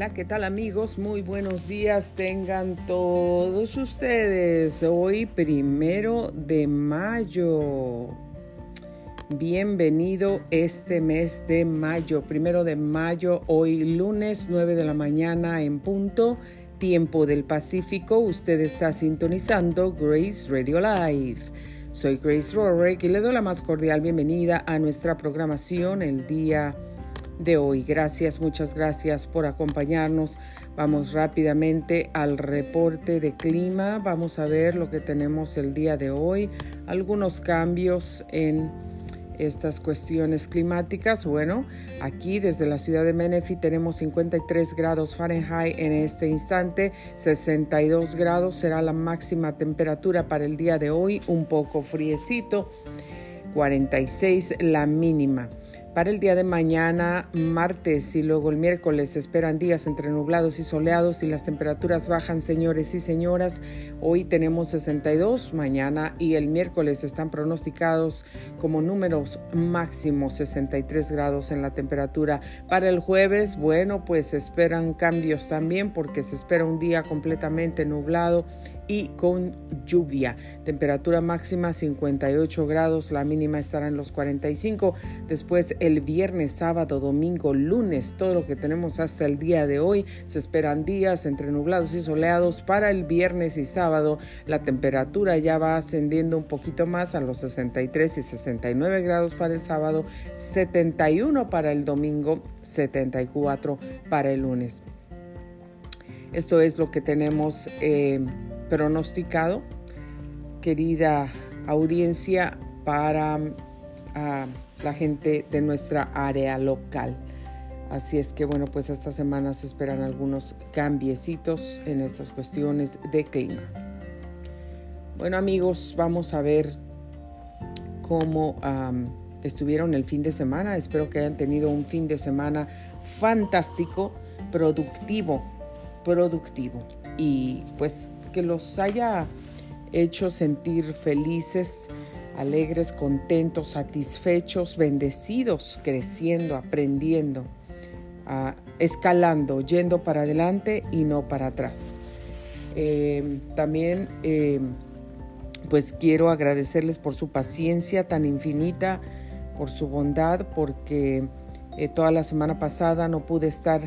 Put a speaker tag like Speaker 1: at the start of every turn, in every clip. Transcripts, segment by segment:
Speaker 1: Hola, ¿qué tal amigos? Muy buenos días tengan todos ustedes. Hoy primero de mayo. Bienvenido este mes de mayo, primero de mayo, hoy lunes 9 de la mañana en punto, tiempo del Pacífico. Usted está sintonizando Grace Radio Live. Soy Grace Rorick y le doy la más cordial bienvenida a nuestra programación el día hoy. Gracias, muchas gracias por acompañarnos. Vamos rápidamente al reporte de clima. Vamos a ver lo que tenemos el día de hoy. Algunos cambios en estas cuestiones climáticas. Bueno, aquí desde la ciudad de Menifee tenemos 53 grados Fahrenheit en este instante, 62 grados será la máxima temperatura para el día de hoy, un poco friecito, 46 la mínima. Para el día de mañana, martes y luego el miércoles se esperan días entre nublados y soleados y las temperaturas bajan, señores y señoras. Hoy tenemos 62, mañana y el miércoles están pronosticados como números máximos 63 grados en la temperatura. Para el jueves, bueno, pues esperan cambios también porque se espera un día completamente nublado y con lluvia. Temperatura máxima 58 grados, la mínima estará en los 45. Después el viernes, sábado, domingo, lunes, todo lo que tenemos hasta el día de hoy. Se esperan días entre nublados y soleados para el viernes y sábado. La temperatura ya va ascendiendo un poquito más a los 63 y 69 grados para el sábado, 71 para el domingo, 74 para el lunes. Esto es lo que tenemos. Eh, pronosticado, querida audiencia, para ah, la gente de nuestra área local. Así es que bueno, pues esta semana se esperan algunos cambiecitos en estas cuestiones de clima. Bueno amigos, vamos a ver cómo estuvieron el fin de semana. Espero que hayan tenido un fin de semana fantástico, productivo, productivo. Y pues que los haya hecho sentir felices, alegres, contentos, satisfechos, bendecidos, creciendo, aprendiendo, escalando, yendo para adelante y no para atrás. Eh, también eh, pues quiero agradecerles por su paciencia tan infinita, por su bondad, porque eh, toda la semana pasada no pude estar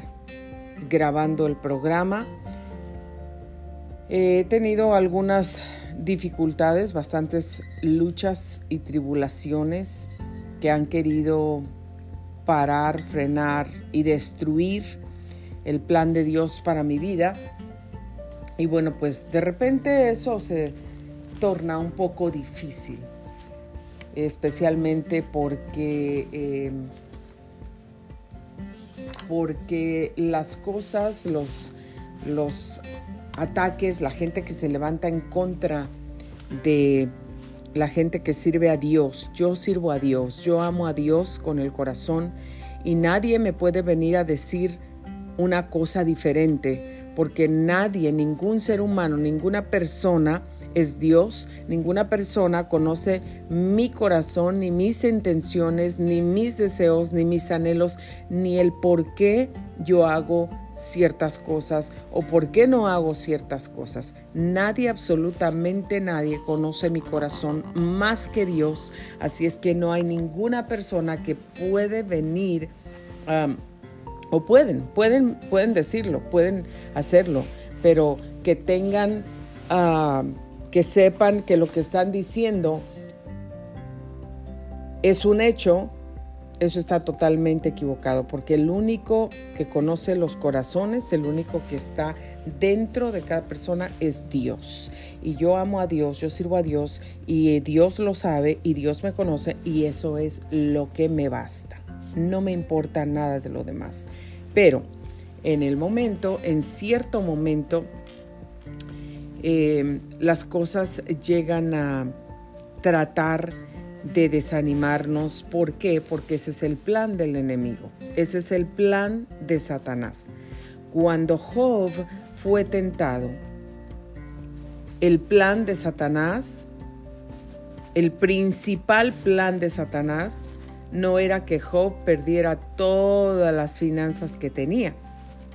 Speaker 1: grabando el programa He tenido algunas dificultades, bastantes luchas y tribulaciones que han querido parar, frenar y destruir el plan de Dios para mi vida. Y bueno, pues de repente eso se torna un poco difícil, especialmente porque, eh, porque las cosas, los, los ataques, la gente que se levanta en contra de la gente que sirve a Dios. Yo sirvo a Dios, yo amo a Dios con el corazón y nadie me puede venir a decir una cosa diferente, porque nadie, ningún ser humano, ninguna persona es Dios. Ninguna persona conoce mi corazón, ni mis intenciones, ni mis deseos, ni mis anhelos, ni el por qué yo hago ciertas cosas o por qué no hago ciertas cosas. Nadie, absolutamente nadie conoce mi corazón más que Dios. Así es que no hay ninguna persona que puede venir o pueden, pueden, pueden decirlo, pueden hacerlo, pero que tengan que sepan que lo que están diciendo es un hecho, eso está totalmente equivocado, porque el único que conoce los corazones, el único que está dentro de cada persona es Dios. Y yo amo a Dios, yo sirvo a Dios y Dios lo sabe y Dios me conoce y eso es lo que me basta. No me importa nada de lo demás. Pero en el momento, en cierto momento, Em, las cosas llegan a tratar de desanimarnos. ¿Por qué? Porque ese es el plan del enemigo. Ese es el plan de Satanás. Cuando Job fue tentado, el plan de Satanás, el principal plan de Satanás, no era que Job perdiera todas las finanzas que tenía.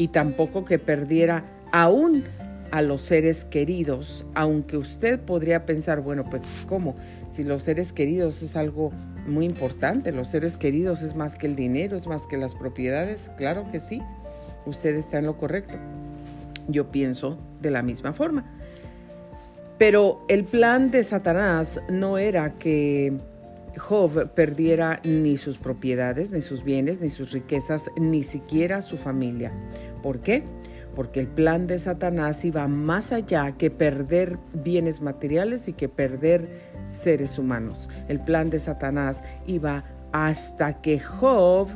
Speaker 1: y tampoco que perdiera aún a los seres queridos, aunque usted podría pensar, bueno, pues ¿cómo? Si los seres queridos es algo muy importante, los seres queridos es más que el dinero, es más que las propiedades, claro que sí, usted está en lo correcto. Yo pienso de la misma forma. Pero el plan de Satanás no era que Job perdiera ni sus propiedades, ni sus bienes, ni sus riquezas, ni siquiera su familia. ¿Por qué? Porque el plan de Satanás iba más allá que perder bienes materiales y que perder seres humanos. El plan de Satanás iba hasta que Job,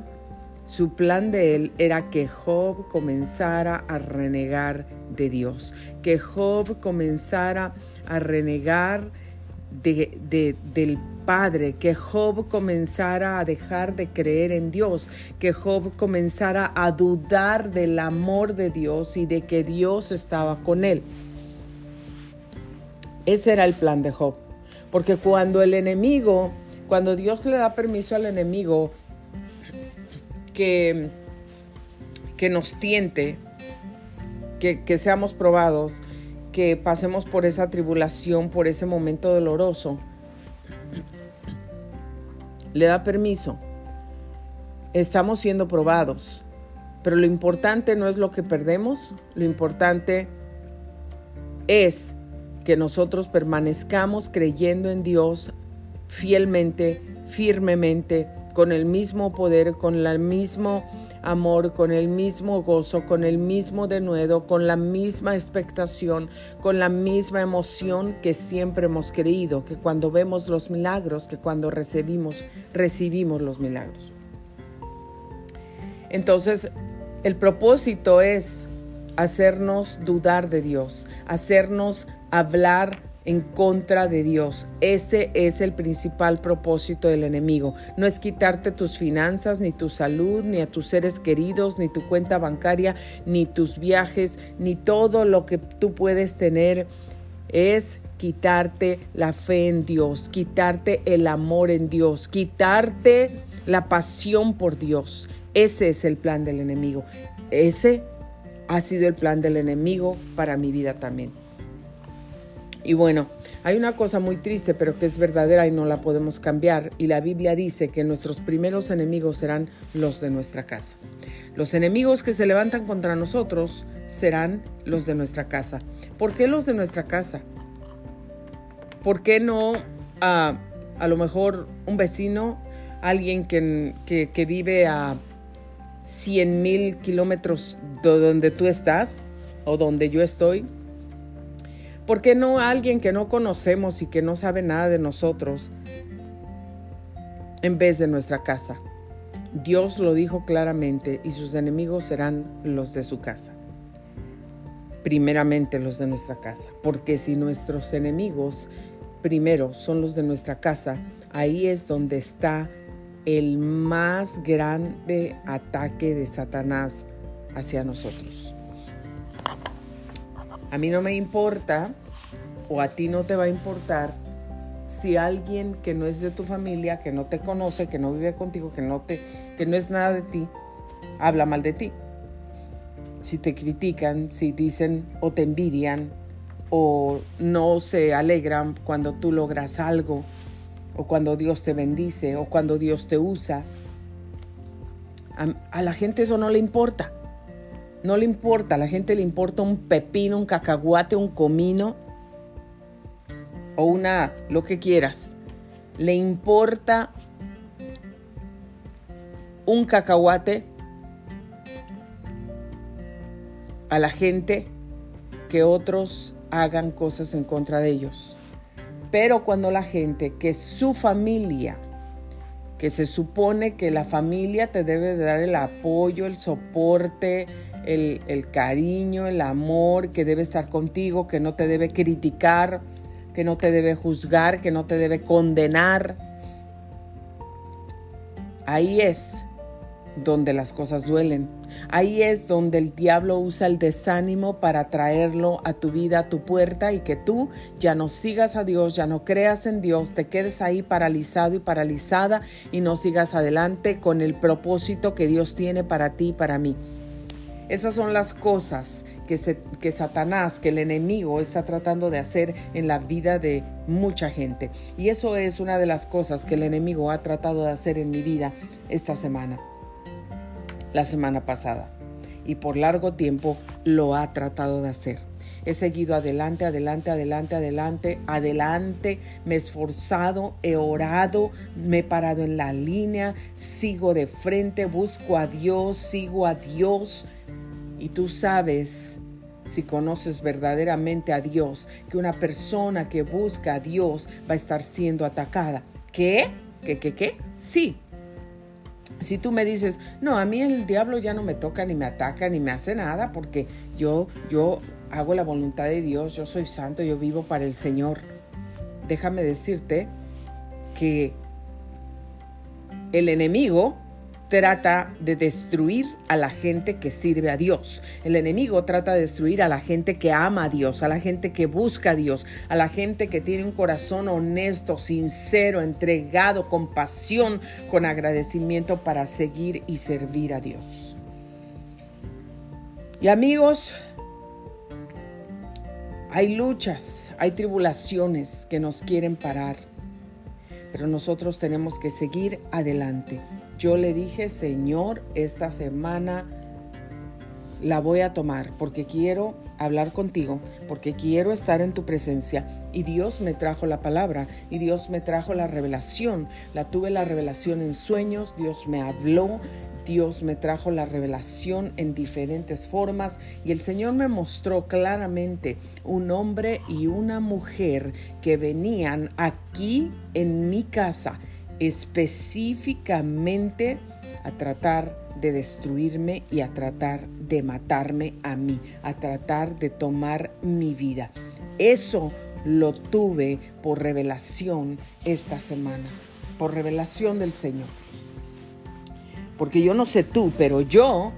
Speaker 1: su plan de él era que Job comenzara a renegar de Dios, que Job comenzara a renegar de, del Padre, que Job comenzara a dejar de creer en Dios, que Job comenzara a dudar del amor de Dios y de que Dios estaba con él. Ese era el plan de Job. Porque cuando el enemigo, cuando Dios le da permiso al enemigo que, que nos tiente, que, que seamos probados, que pasemos por esa tribulación, por ese momento doloroso, le da permiso. Estamos siendo probados, pero lo importante no es lo que perdemos, lo importante es que nosotros permanezcamos creyendo en Dios fielmente, firmemente, con el mismo poder, con el mismo amor, con el mismo gozo, con el mismo denuedo, con la misma expectación, con la misma emoción que siempre hemos creído, que cuando vemos los milagros, que cuando recibimos, recibimos los milagros. Entonces, el propósito es hacernos dudar de Dios, hacernos hablar en contra de Dios. Ese es el principal propósito del enemigo. No es quitarte tus finanzas, ni tu salud, ni a tus seres queridos, ni tu cuenta bancaria, ni tus viajes, ni todo lo que tú puedes tener. Es quitarte la fe en Dios, quitarte el amor en Dios, quitarte la pasión por Dios. Ese es el plan del enemigo. Ese ha sido el plan del enemigo para mi vida también. Y bueno, hay una cosa muy triste, pero que es verdadera y no la podemos cambiar. Y la Biblia dice que nuestros primeros enemigos serán los de nuestra casa. Los enemigos que se levantan contra nosotros serán los de nuestra casa. ¿Por qué los de nuestra casa? ¿Por qué no a, a lo mejor un vecino, alguien que, que, que vive a 100 mil kilómetros de donde tú estás o donde yo estoy? ¿Por qué no alguien que no conocemos y que no sabe nada de nosotros en vez de nuestra casa? Dios lo dijo claramente y sus enemigos serán los de su casa. Primeramente los de nuestra casa, porque si nuestros enemigos primero son los de nuestra casa, ahí es donde está el más grande ataque de Satanás hacia nosotros. A mí no me importa o a ti no te va a importar si alguien que no es de tu familia, que no te conoce, que no vive contigo, que no, te, que no es nada de ti, habla mal de ti. Si te critican, si dicen o te envidian o no se alegran cuando tú logras algo o cuando Dios te bendice o cuando Dios te usa. A, a la gente eso no le importa. No le importa, a la gente le importa un pepino, un cacahuate, un comino o una, lo que quieras. Le importa un cacahuate a la gente que otros hagan cosas en contra de ellos. Pero cuando la gente, que su familia, que se supone que la familia te debe dar el apoyo, el soporte, el, cariño, el amor que debe estar contigo, que no te debe criticar, que no te debe juzgar, que no te debe condenar. Ahí es donde las cosas duelen. Ahí es donde el diablo usa el desánimo para traerlo a tu vida, a tu puerta y que tú ya no sigas a Dios, ya no creas en Dios, te quedes ahí paralizado y paralizada y no sigas adelante con el propósito que Dios tiene para ti y para mí. Esas son las cosas que, que Satanás, que el enemigo está tratando de hacer en la vida de mucha gente. Y eso es una de las cosas que el enemigo ha tratado de hacer en mi vida esta semana, la semana pasada. Y por largo tiempo lo ha tratado de hacer. He seguido adelante, adelante, adelante, adelante, adelante. Me he esforzado, he orado, me he parado en la línea, sigo de frente, busco a Dios, sigo a Dios. Y tú sabes, si conoces verdaderamente a Dios, que una persona que busca a Dios va a estar siendo atacada. ¿Qué? ¿Qué, qué, qué? Sí, si tú me dices, no, a mí el diablo ya no me toca, ni me ataca, ni me hace nada, porque yo, yo hago la voluntad de Dios, yo soy santo, yo vivo para el Señor. Déjame decirte que el enemigo trata de destruir a la gente que sirve a Dios. El enemigo trata de destruir a la gente que ama a Dios, a la gente que busca a Dios, a la gente que tiene un corazón honesto, sincero, entregado, con pasión, con agradecimiento para seguir y servir a Dios. Y amigos, hay luchas, hay tribulaciones que nos quieren parar, pero nosotros tenemos que seguir adelante. Yo le dije, Señor, esta semana la voy a tomar porque quiero hablar contigo, porque quiero estar en tu presencia. Y Dios me trajo la palabra y Dios me trajo la revelación. La tuve la revelación en sueños, Dios me habló, Dios me trajo la revelación en diferentes formas y el Señor me mostró claramente un hombre y una mujer que venían aquí en mi casa específicamente a tratar de destruirme y a tratar de matarme a mí, a tratar de tomar mi vida. Eso lo tuve por revelación esta semana, por revelación del Señor. Porque yo no sé tú, pero yo,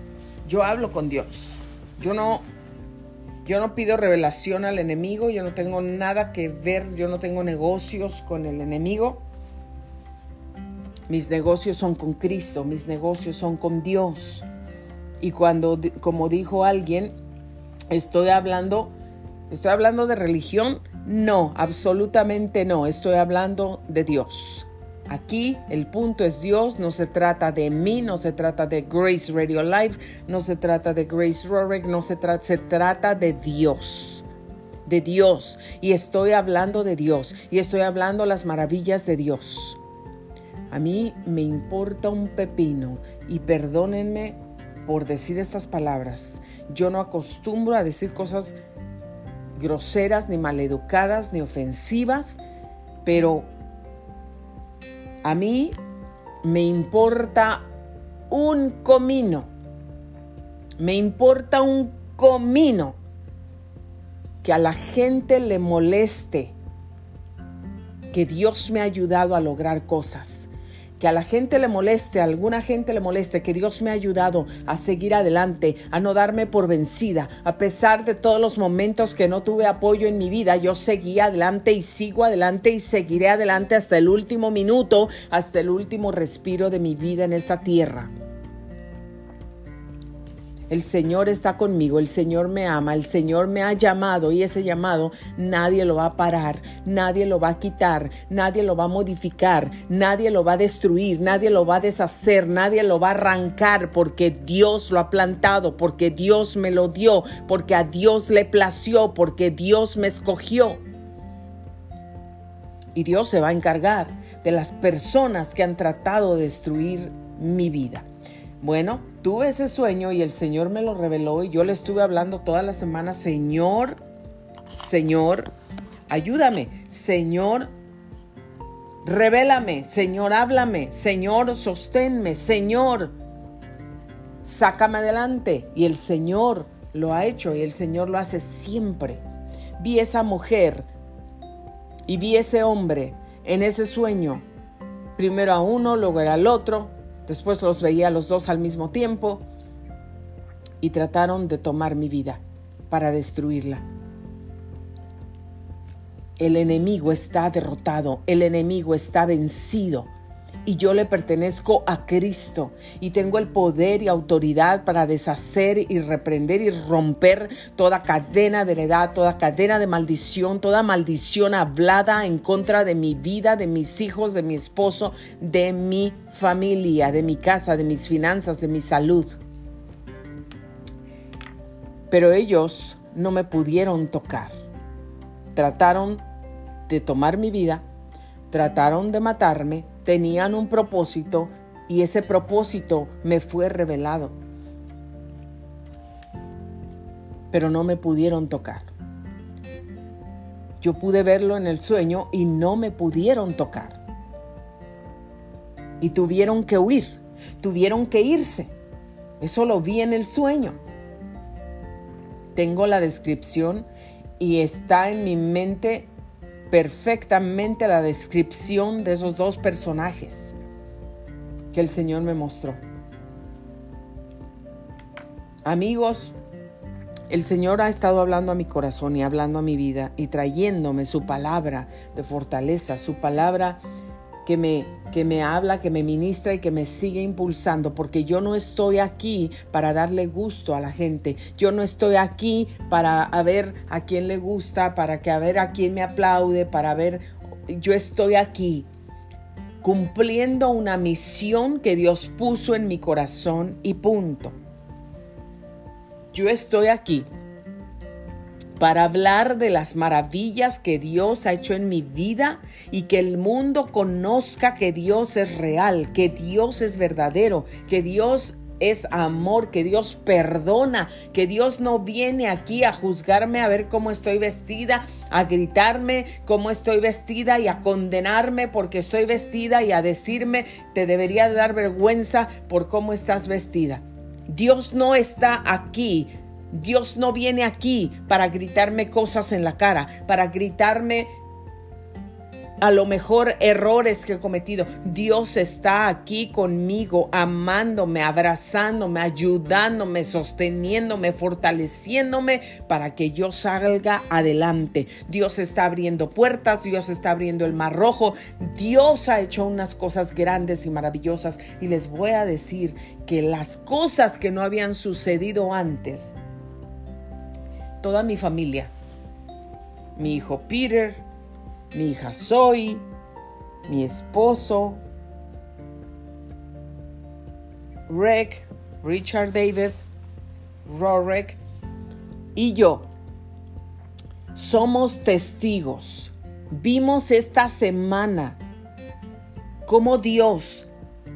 Speaker 1: yo hablo con Dios. Yo no, yo no pido revelación al enemigo, yo no tengo nada que ver, yo no tengo negocios con el enemigo. Mis negocios son con Cristo, mis negocios son con Dios. Y cuando, como dijo alguien, estoy hablando, estoy hablando de religión, no, absolutamente no, estoy hablando de Dios. Aquí el punto es Dios, no se trata de mí, no se trata de Grace Radio Live, no se trata de Grace Rorick, no se, trata, se trata de Dios, de Dios. Y estoy hablando de Dios y estoy hablando las maravillas de Dios. A mí me importa un pepino y perdónenme por decir estas palabras. Yo no acostumbro a decir cosas groseras, ni maleducadas, ni ofensivas, pero a mí me importa un comino. Me importa un comino que a la gente le moleste que Dios me ha ayudado a lograr cosas que a la gente le moleste, a alguna gente le moleste, que Dios me ha ayudado a seguir adelante, a no darme por vencida. A pesar de todos los momentos que no tuve apoyo en mi vida, yo seguí adelante y sigo adelante y seguiré adelante hasta el último minuto, hasta el último respiro de mi vida en esta tierra. El Señor está conmigo, el Señor me ama, el Señor me ha llamado y ese llamado nadie lo va a parar, nadie lo va a quitar, nadie lo va a modificar, nadie lo va a destruir, nadie lo va a deshacer, nadie lo va a arrancar porque Dios lo ha plantado, porque Dios me lo dio, porque a Dios le plació, porque Dios me escogió. Y Dios se va a encargar de las personas que han tratado de destruir mi vida. Bueno, tuve ese sueño y el Señor me lo reveló y yo le estuve hablando toda la semana, Señor, Señor, ayúdame, Señor, revélame, Señor, háblame, Señor, sosténme, Señor, sácame adelante. Y el Señor lo ha hecho y el Señor lo hace siempre. Vi esa mujer y vi ese hombre en ese sueño, primero a uno, luego al otro, Después los veía a los dos al mismo tiempo y trataron de tomar mi vida para destruirla. El enemigo está derrotado, el enemigo está vencido. Y yo le pertenezco a Cristo y tengo el poder y autoridad para deshacer y reprender y romper toda cadena de heredad, toda cadena de maldición, toda maldición hablada en contra de mi vida, de mis hijos, de mi esposo, de mi familia, de mi casa, de mis finanzas, de mi salud. Pero ellos no me pudieron tocar. Trataron de tomar mi vida, trataron de matarme, tenían un propósito y ese propósito me fue revelado. Pero no me pudieron tocar. Yo pude verlo en el sueño y no me pudieron tocar. Y tuvieron que huir, tuvieron que irse. Eso lo vi en el sueño. Tengo la descripción y está en mi mente perfectamente la descripción de esos dos personajes que el Señor me mostró. Amigos, el Señor ha estado hablando a mi corazón y hablando a mi vida y trayéndome su palabra de fortaleza, su palabra que me, que me habla, que me ministra y que me sigue impulsando, porque yo no estoy aquí para darle gusto a la gente, yo no estoy aquí para ver a quién le gusta, para que a ver a quién me aplaude, para ver, yo estoy aquí cumpliendo una misión que Dios puso en mi corazón y punto. Yo estoy aquí para hablar de las maravillas que Dios ha hecho en mi vida y que el mundo conozca que Dios es real, que Dios es verdadero, que Dios es amor, que Dios perdona, que Dios no viene aquí a juzgarme a ver cómo estoy vestida, a gritarme cómo estoy vestida y a condenarme porque estoy vestida y a decirme te debería dar vergüenza por cómo estás vestida. Dios no está aquí Dios no viene aquí para gritarme cosas en la cara, para gritarme a lo mejor errores que he cometido. Dios está aquí conmigo, amándome, abrazándome, ayudándome, sosteniéndome, fortaleciéndome para que yo salga adelante. Dios está abriendo puertas, Dios está abriendo el mar rojo. Dios ha hecho unas cosas grandes y maravillosas y les voy a decir que las cosas que no habían sucedido antes, toda mi familia. Mi hijo Peter, mi hija Zoe, mi esposo, Rick, Richard David, Rorick y yo somos testigos. Vimos esta semana cómo Dios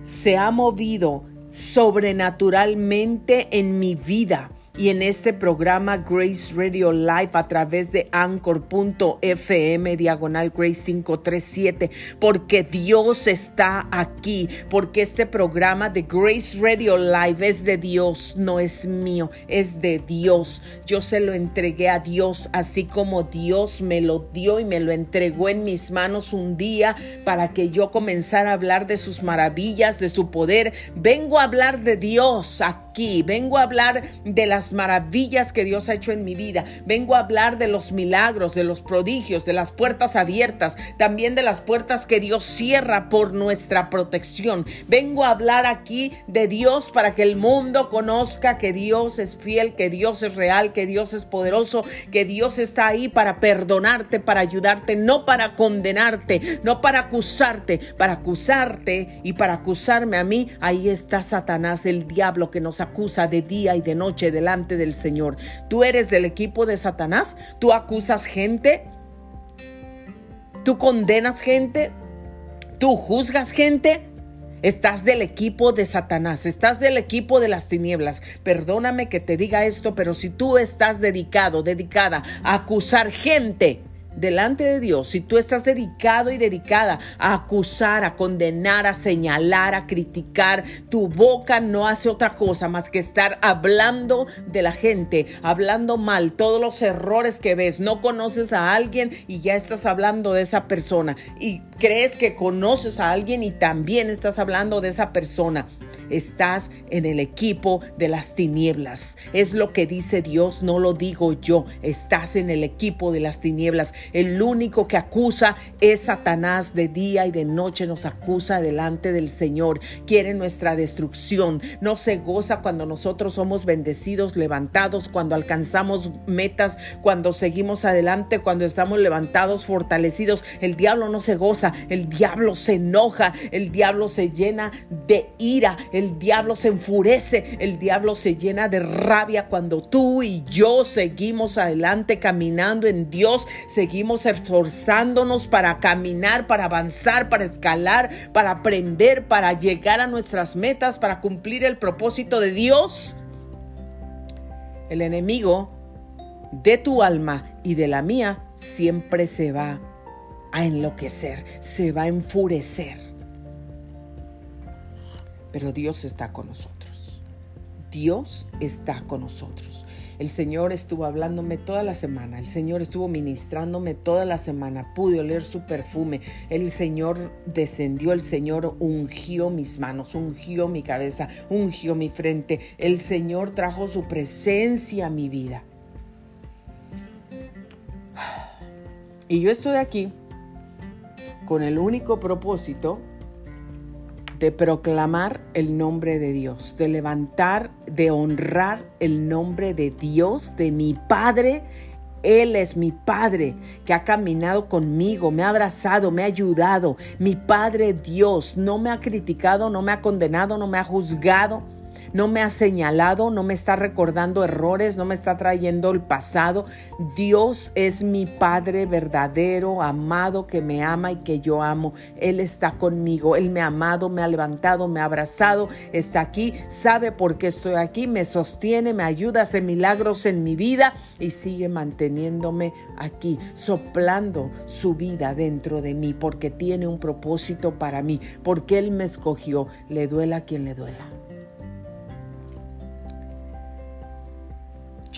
Speaker 1: se ha movido sobrenaturalmente en mi vida y en este programa Grace Radio Live a través de anchor.fm diagonal Grace 537 porque Dios está aquí, porque este programa de Grace Radio Live es de Dios, no es mío, es de Dios. Yo se lo entregué a Dios así como Dios me lo dio y me lo entregó en mis manos un día para que yo comenzara a hablar de sus maravillas, de su poder. Vengo a hablar de Dios aquí, vengo a hablar de las maravillas que Dios ha hecho en mi vida. Vengo a hablar de los milagros, de los prodigios, de las puertas abiertas, también de las puertas que Dios cierra por nuestra protección. Vengo a hablar aquí de Dios para que el mundo conozca que Dios es fiel, que Dios es real, que Dios es poderoso, que Dios está ahí para perdonarte, para ayudarte, no para condenarte, no para acusarte, para acusarte y para acusarme a mí. Ahí está Satanás, el diablo que nos acusa de día y de noche del Señor. Tú eres del equipo de Satanás, tú acusas gente, tú condenas gente, tú juzgas gente. Estás del equipo de Satanás, estás del equipo de las tinieblas. Perdóname que te diga esto, pero si tú estás dedicado, dedicada a acusar gente, delante de Dios, si tú estás dedicado y dedicada a acusar, a condenar, a señalar, a criticar, tu boca no hace otra cosa más que estar hablando de la gente, hablando mal, todos los errores que ves. No conoces a alguien y ya estás hablando de esa persona y crees que conoces a alguien y también estás hablando de esa persona. Estás en el equipo de las tinieblas. Es lo que dice Dios, no lo digo yo. Estás en el equipo de las tinieblas. El único que acusa es Satanás de día y de noche nos acusa delante del Señor. Quiere nuestra destrucción. No se goza cuando nosotros somos bendecidos, levantados, cuando alcanzamos metas, cuando seguimos adelante, cuando estamos levantados, fortalecidos. El diablo no se goza, el diablo se enoja, el diablo se llena de ira, diablo se enfurece, el diablo se llena de rabia cuando tú y yo seguimos adelante caminando en Dios, seguimos esforzándonos para caminar, para avanzar, para escalar, para aprender, para llegar a nuestras metas, para cumplir el propósito de Dios. El enemigo de tu alma y de la mía siempre se va a enloquecer, se va a enfurecer. Pero Dios está con nosotros. Dios está con nosotros. El Señor estuvo hablándome toda la semana, el Señor estuvo ministrándome toda la semana, pude oler su perfume, el Señor descendió, el Señor ungió mis manos, ungió mi cabeza, ungió mi frente, el Señor trajo su presencia a mi vida. Y yo estoy aquí con el único propósito de proclamar el nombre de Dios, de levantar, de honrar el nombre de Dios, de mi Padre. Él es mi Padre que ha caminado conmigo, me ha abrazado, me ha ayudado. Mi Padre Dios no me ha criticado, no me ha condenado, no me ha juzgado no me ha señalado, no me está recordando errores, no me está trayendo el pasado. Dios es mi Padre verdadero, amado, que me ama y que yo amo. Él está conmigo, Él me ha amado, me ha levantado, me ha abrazado, está aquí, sabe por qué estoy aquí, me sostiene, me ayuda, hace milagros en mi vida y sigue manteniéndome aquí, soplando su vida dentro de mí, porque tiene un propósito para mí, porque Él me escogió, le duela a quien le duela.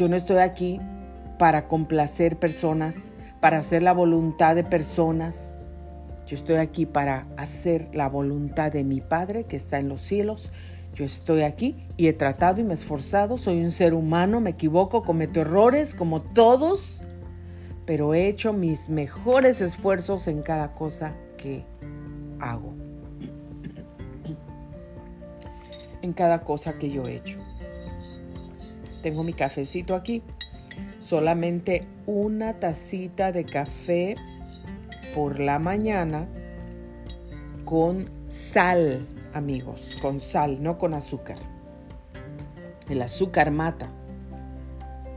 Speaker 1: Yo no estoy aquí para complacer personas, para hacer la voluntad de personas. Yo estoy aquí para hacer la voluntad de mi Padre que está en los cielos. Yo estoy aquí y he tratado y me he esforzado. Soy un ser humano, me equivoco, cometo errores como todos, pero he hecho mis mejores esfuerzos en cada cosa que hago. En cada cosa que yo he hecho. Tengo mi cafecito aquí. Solamente una tacita de café por la mañana con sal, amigos, con sal, no con azúcar. El azúcar mata.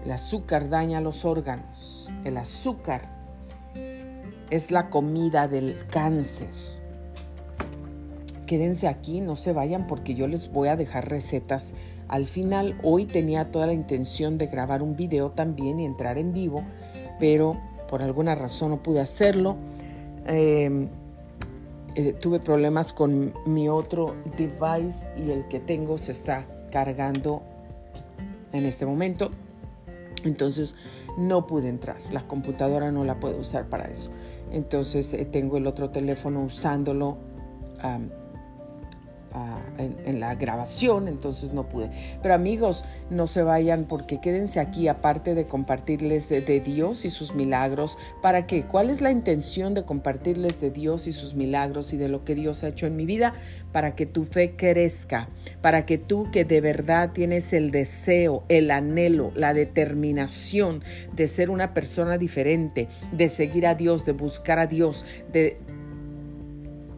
Speaker 1: El azúcar daña los órganos. El azúcar es la comida del cáncer. Quédense aquí, no se vayan porque yo les voy a dejar recetas al final, hoy tenía toda la intención de grabar un video también y entrar en vivo, pero por alguna razón no pude hacerlo. Em, eh, tuve problemas con mi otro device y el que tengo se está cargando en este momento. Entonces no pude entrar. La computadora no la puedo usar para eso. Entonces eh, tengo el otro teléfono usándolo en, la grabación, entonces no pude. Pero amigos, no se vayan porque quédense aquí, aparte de compartirles de, de, Dios y sus milagros. ¿Para qué? ¿Cuál es la intención de compartirles de Dios y sus milagros y de lo que Dios ha hecho en mi vida? Para que tu fe crezca, para que tú que de verdad tienes el deseo, el anhelo, la determinación de ser una persona diferente, de seguir a Dios, de buscar a Dios, de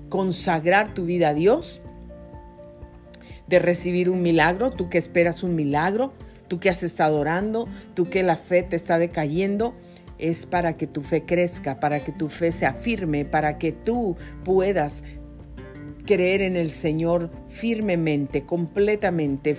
Speaker 1: consagrar tu vida a Dios, de recibir un milagro, tú que esperas un milagro, tú que has estado orando, tú que la fe te está decayendo, es para que tu fe crezca, para que tu fe se afirme, para que tú puedas creer en el Señor firmemente, completamente,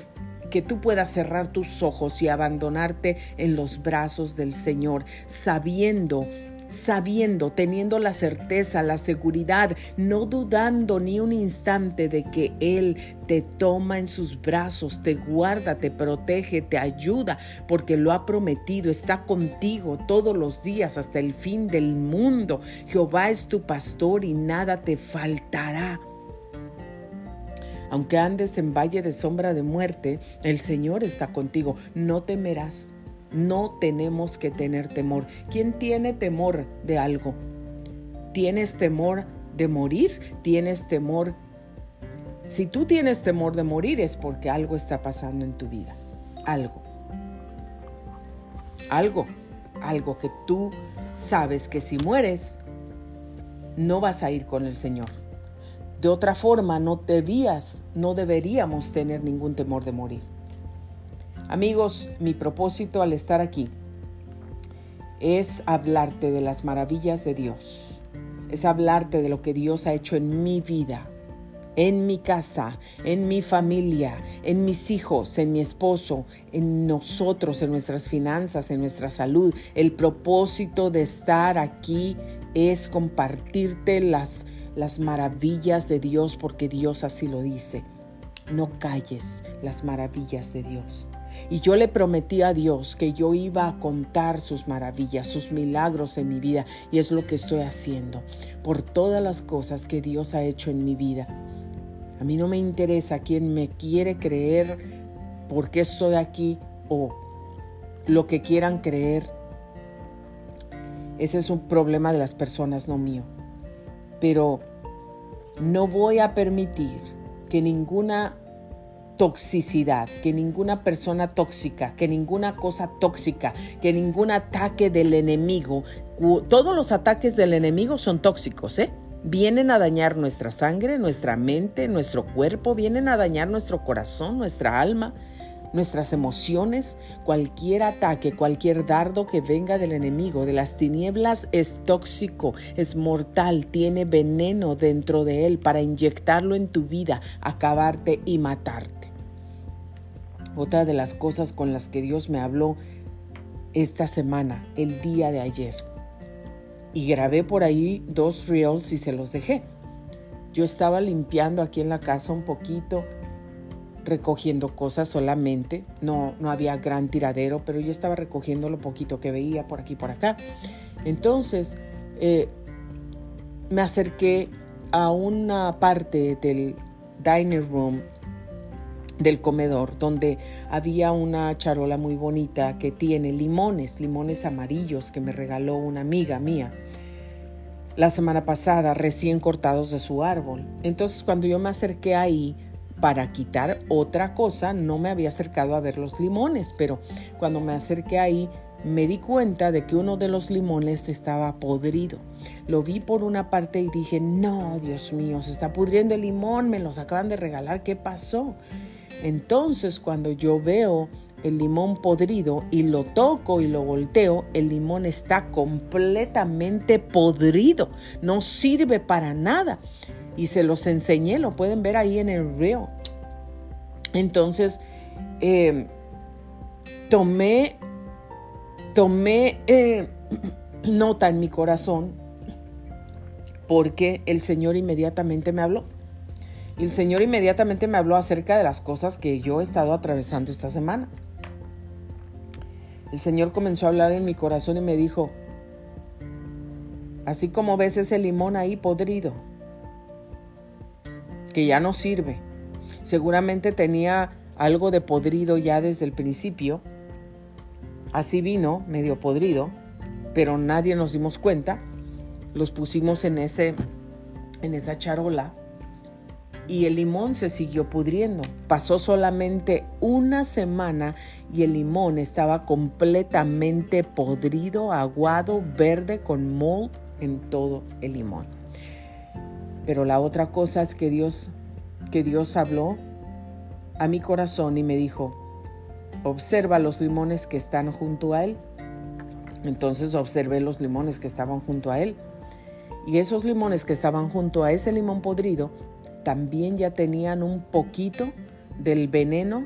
Speaker 1: que tú puedas cerrar tus ojos y abandonarte en los brazos del Señor, sabiendo sabiendo, teniendo la certeza, la seguridad, no dudando ni un instante de que Él te toma en sus brazos, te guarda, te protege, te ayuda, porque lo ha prometido, está contigo todos los días hasta el fin del mundo. Jehová es tu pastor y nada te faltará Aunque andes en valle de sombra de muerte, el Señor está contigo. No temerás. No tenemos que tener temor. ¿Quién tiene temor de algo? ¿Tienes temor de morir? ¿Tienes temor? Si tú tienes temor de morir es porque algo está pasando en tu vida. Algo. Algo. Algo que tú sabes que si mueres, no vas a ir con el Señor. De otra forma, no debías, no deberíamos tener ningún temor de morir. Amigos, mi propósito al estar aquí es hablarte de las maravillas de Dios. Es hablarte de lo que Dios ha hecho en mi vida, en mi casa, en mi familia, en mis hijos, en mi esposo, en nosotros, en nuestras finanzas, en nuestra salud. El propósito de estar aquí es compartirte las, las maravillas de Dios porque Dios así lo dice. No calles las maravillas de Dios. Y yo le prometí a Dios que yo iba a contar sus maravillas, sus milagros en mi vida. Y es lo que estoy haciendo por todas las cosas que Dios ha hecho en mi vida. A mí no me interesa quién me quiere creer, por qué estoy aquí o lo que quieran creer. Ese es un problema de las personas, no mío. Pero no voy a permitir que ninguna toxicidad, que ninguna persona tóxica, que ninguna cosa tóxica, que ningún ataque del enemigo, todos los ataques del enemigo son tóxicos, ¿eh? Vienen a dañar nuestra sangre, nuestra mente, nuestro cuerpo, vienen a dañar nuestro corazón, nuestra alma nuestras emociones, cualquier ataque, cualquier dardo que venga del enemigo, de las tinieblas, es tóxico, es mortal, tiene veneno dentro de él para inyectarlo en tu vida, acabarte y matarte. Otra de las cosas con las que Dios me habló esta semana, el día de ayer, y grabé por ahí dos reels y se los dejé. Yo estaba limpiando aquí en la casa un poquito, recogiendo cosas solamente. No, no había gran tiradero, pero yo estaba recogiendo lo poquito que veía por aquí por acá. Entonces, eh, me acerqué a una parte del dining room del comedor donde había una charola muy bonita que tiene limones, limones amarillos que me regaló una amiga mía la semana pasada recién cortados de su árbol. Entonces cuando yo me acerqué ahí para quitar otra cosa, no me había acercado a ver los limones, pero cuando me acerqué ahí me di cuenta de que uno de los limones estaba podrido. Lo vi por una parte y dije, no, Dios mío, se está pudriendo el limón, me los acaban de regalar, ¿qué pasó? Entonces cuando yo veo el limón podrido y lo toco y lo volteo, el limón está completamente podrido, no sirve para nada y se los enseñé, lo pueden ver ahí en el reel. Entonces, eh, tomé, tomé eh, nota en mi corazón porque el Señor inmediatamente me habló. Y el Señor inmediatamente me habló acerca de las cosas que yo he estado atravesando esta semana. El Señor comenzó a hablar en mi corazón y me dijo, así como ves ese limón ahí podrido, que ya no sirve. Seguramente tenía algo de podrido ya desde el principio. Así vino, medio podrido, pero nadie nos dimos cuenta. Los pusimos en, ese, en esa charola y el limón se siguió pudriendo. Pasó solamente una semana y el limón estaba completamente podrido, aguado, verde, con mold en todo el limón. Pero la otra cosa es que Dios, que Dios habló a mi corazón y me dijo, observa los limones que están junto a él. Entonces observé los limones que estaban junto a él. Y esos limones que estaban junto a ese limón podrido también ya tenían un poquito del veneno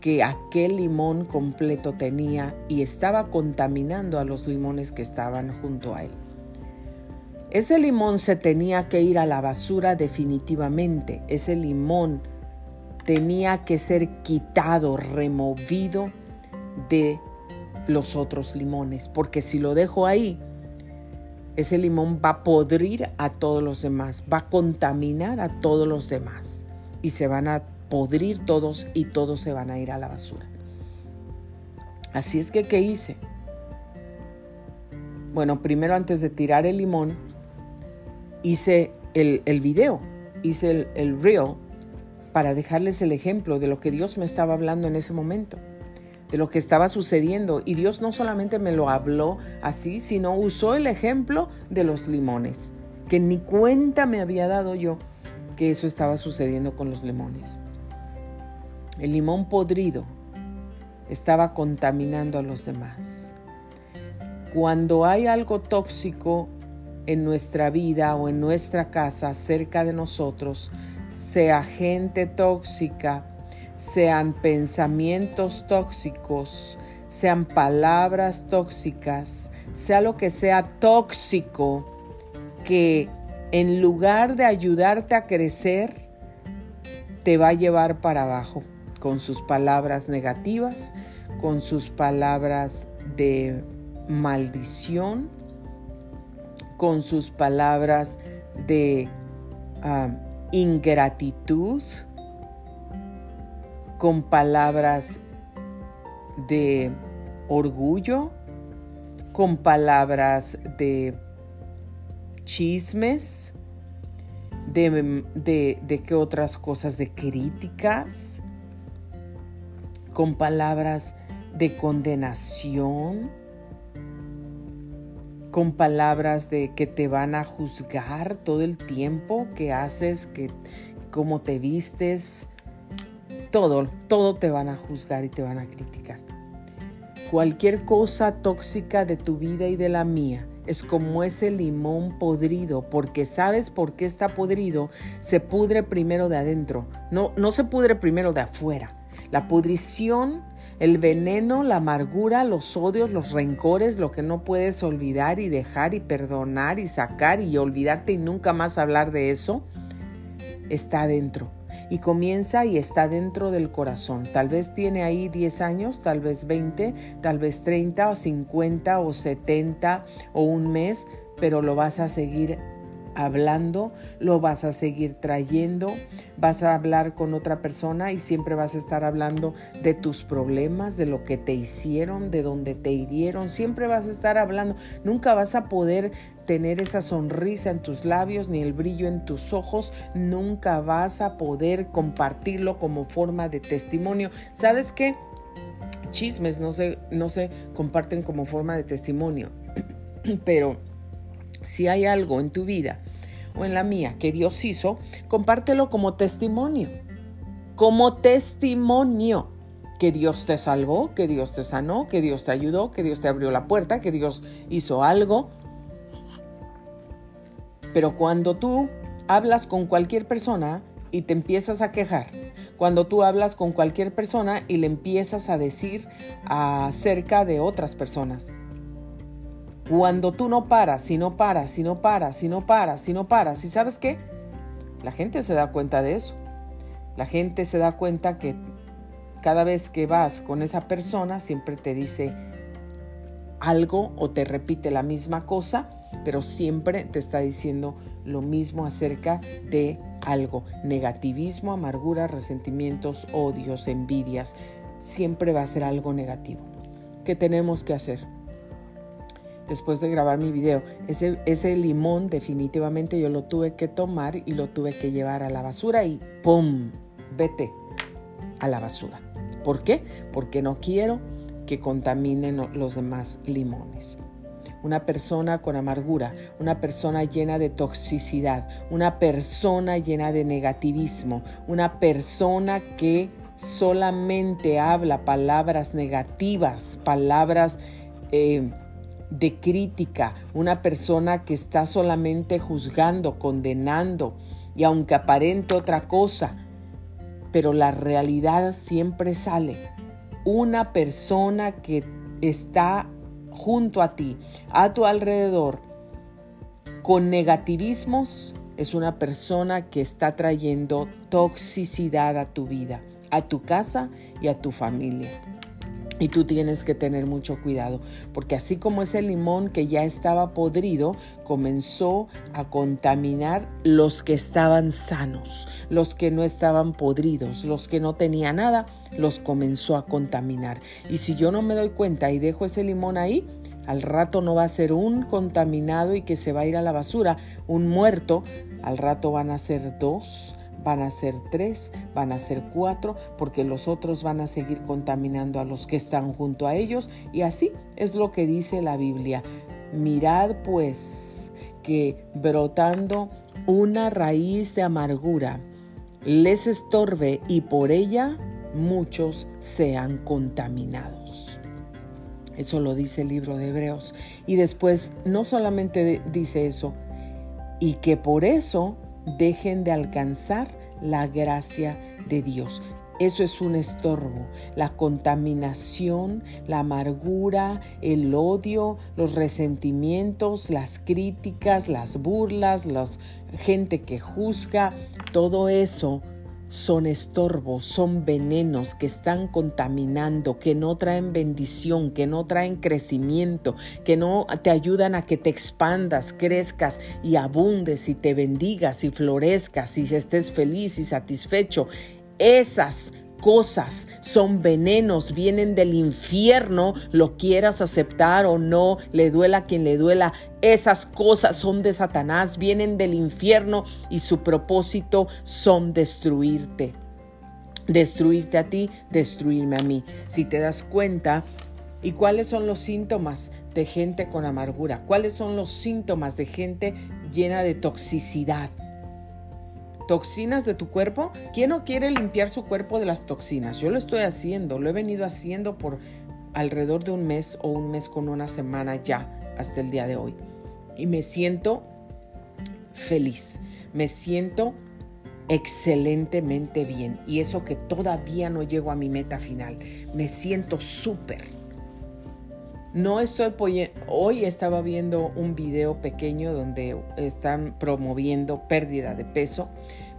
Speaker 1: que aquel limón completo tenía y estaba contaminando a los limones que estaban junto a él. Ese limón se tenía que ir a la basura definitivamente. Ese limón tenía que ser quitado, removido de los otros limones, porque si lo dejo ahí, ese limón va a podrir a todos los demás, va a contaminar a todos los demás. y se van a podrir todos y todos se van a ir a la basura. Así es que, ¿qué hice? Bueno, primero antes de tirar el limón, hice el, el video, hice el, el reel para dejarles el ejemplo de lo que Dios me estaba hablando en ese momento, de lo que estaba sucediendo. Y Dios no solamente me lo habló así, sino usó el ejemplo de los limones, que ni cuenta me había dado yo que eso estaba sucediendo con los limones. El limón podrido estaba contaminando a los demás. Cuando hay algo tóxico en nuestra vida o en nuestra casa cerca de nosotros, sea gente tóxica, sean pensamientos tóxicos, sean palabras tóxicas, sea lo que sea tóxico que en lugar de ayudarte a crecer, te va a llevar para abajo con sus palabras negativas, con sus palabras de maldición, con sus palabras de ah, ingratitud, con palabras de orgullo, con palabras de chismes, de, de, qué otras cosas, de críticas, con palabras de condenación, con palabras de que te van a juzgar todo el tiempo que haces, que cómo te vistes, todo, todo te van a juzgar y te van a criticar. Cualquier cosa tóxica de tu vida y de la mía es como ese limón podrido, porque sabes por qué está podrido, se pudre primero de adentro, no, no se pudre primero de afuera. La pudrición, el veneno, la amargura, los odios, los rencores, lo que no puedes olvidar y dejar y perdonar y sacar y olvidarte y nunca más hablar de eso, está adentro y comienza y está dentro del corazón. Tal vez tiene ahí 10 años, tal vez 20, tal vez 30 o 50 o 70 o un mes, pero lo vas a seguir hablando, lo vas a seguir trayendo, vas a hablar con otra persona y siempre vas a estar hablando de tus problemas, de lo que te hicieron, de donde te hirieron, siempre vas a estar hablando, nunca vas a poder tener esa sonrisa en tus labios ni el brillo en tus ojos, nunca vas a poder compartirlo como forma de testimonio. ¿Sabes qué? Chismes no se, no se comparten como forma de testimonio, pero si hay algo en tu vida o en la mía que Dios hizo, compártelo como testimonio. Como testimonio que Dios te salvó, que Dios te sanó, que Dios te ayudó, que Dios te abrió la puerta, que Dios hizo algo. Pero cuando tú hablas con cualquier persona y te empiezas a quejar, cuando tú hablas con cualquier persona y le empiezas a decir acerca de otras personas, cuando tú no paras, si no paras, si no paras, si no paras, si no paras, ¿y sabes qué? La gente se da cuenta de eso. La gente se da cuenta que cada vez que vas con esa persona siempre te dice algo o te repite la misma cosa, pero siempre te está diciendo lo mismo acerca de algo. Negativismo, amargura, resentimientos, odios, envidias. Siempre va a ser algo negativo. ¿Qué tenemos que hacer? Después de grabar mi video. Ese, limón definitivamente yo lo tuve que tomar y lo tuve que llevar a la basura y ¡pum! Vete a la basura. ¿Por qué? Porque no quiero que contaminen los demás limones. Una persona con amargura, una persona llena de toxicidad, una persona llena de negativismo, una persona que solamente habla palabras negativas, palabras eh, de crítica, una persona que está solamente juzgando, condenando, y aunque aparente otra cosa, pero la realidad siempre sale. Una persona que está junto a ti, a tu alrededor, con negativismos, es una persona que está trayendo toxicidad a tu vida, a tu casa y a tu familia. Y tú tienes que tener mucho cuidado, porque así como ese limón que ya estaba podrido, comenzó a contaminar los que estaban sanos, los que no estaban podridos, los que no tenían nada, los comenzó a contaminar. Y si yo no me doy cuenta y dejo ese limón ahí, al rato no va a ser un contaminado y que se va a ir a la basura, un muerto, al rato van a ser dos, van a ser tres, van a ser cuatro, porque los otros van a seguir contaminando a los que están junto a ellos. Y así es lo que dice la Biblia. Mirad pues que brotando una raíz de amargura les estorbe y por ella muchos sean contaminados. Eso lo dice el libro de Hebreos. Y después no solamente dice eso, y que por eso dejen de alcanzar la gracia de Dios. Eso es un estorbo. La contaminación, la amargura, el odio, los resentimientos, las críticas, las burlas, la gente que juzga, todo eso son estorbos, son venenos que están contaminando, que no traen bendición, que no traen crecimiento, que no te ayudan a que te expandas, crezcas y abundes y te bendigas y florezcas y estés feliz y satisfecho. Esas cosas son venenos, vienen del infierno, lo quieras aceptar o no, le duela a quien le duela. Esas cosas son de Satanás, vienen del infierno y su propósito son destruirte. Destruirte a ti, destruirme a mí. Si te das cuenta, ¿y cuáles son los síntomas de gente con amargura? ¿Cuáles son los síntomas de gente llena de toxicidad? Toxinas de tu cuerpo. ¿Quién no quiere limpiar su cuerpo de las toxinas? Yo lo estoy haciendo, lo he venido haciendo por alrededor de un mes o un mes con una semana ya hasta el día de hoy. Y me siento feliz, me siento excelentemente bien. Y eso que todavía no llego a mi meta final, me siento súper. No estoy hoy estaba viendo un video pequeño donde están promoviendo pérdida de peso,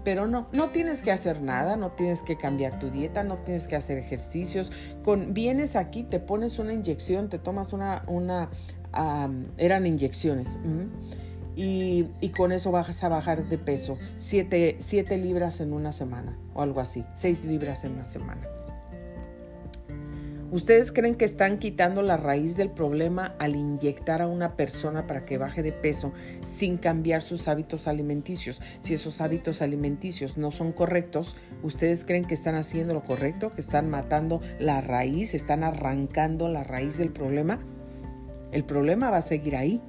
Speaker 1: pero no, no tienes que hacer nada, no tienes que cambiar tu dieta, no tienes que hacer ejercicios. Vienes aquí, te pones una inyección, te tomas una, una eran inyecciones. y, y, con eso vas a bajar de peso 7 libras en una semana o algo así, 6 libras en una semana. ¿Ustedes creen que están quitando la raíz del problema al inyectar a una persona para que baje de peso sin cambiar sus hábitos alimenticios? Si esos hábitos alimenticios no son correctos, ¿ustedes creen que están haciendo lo correcto? ¿Que están matando la raíz? ¿Están arrancando la raíz del problema? El problema va a seguir ahí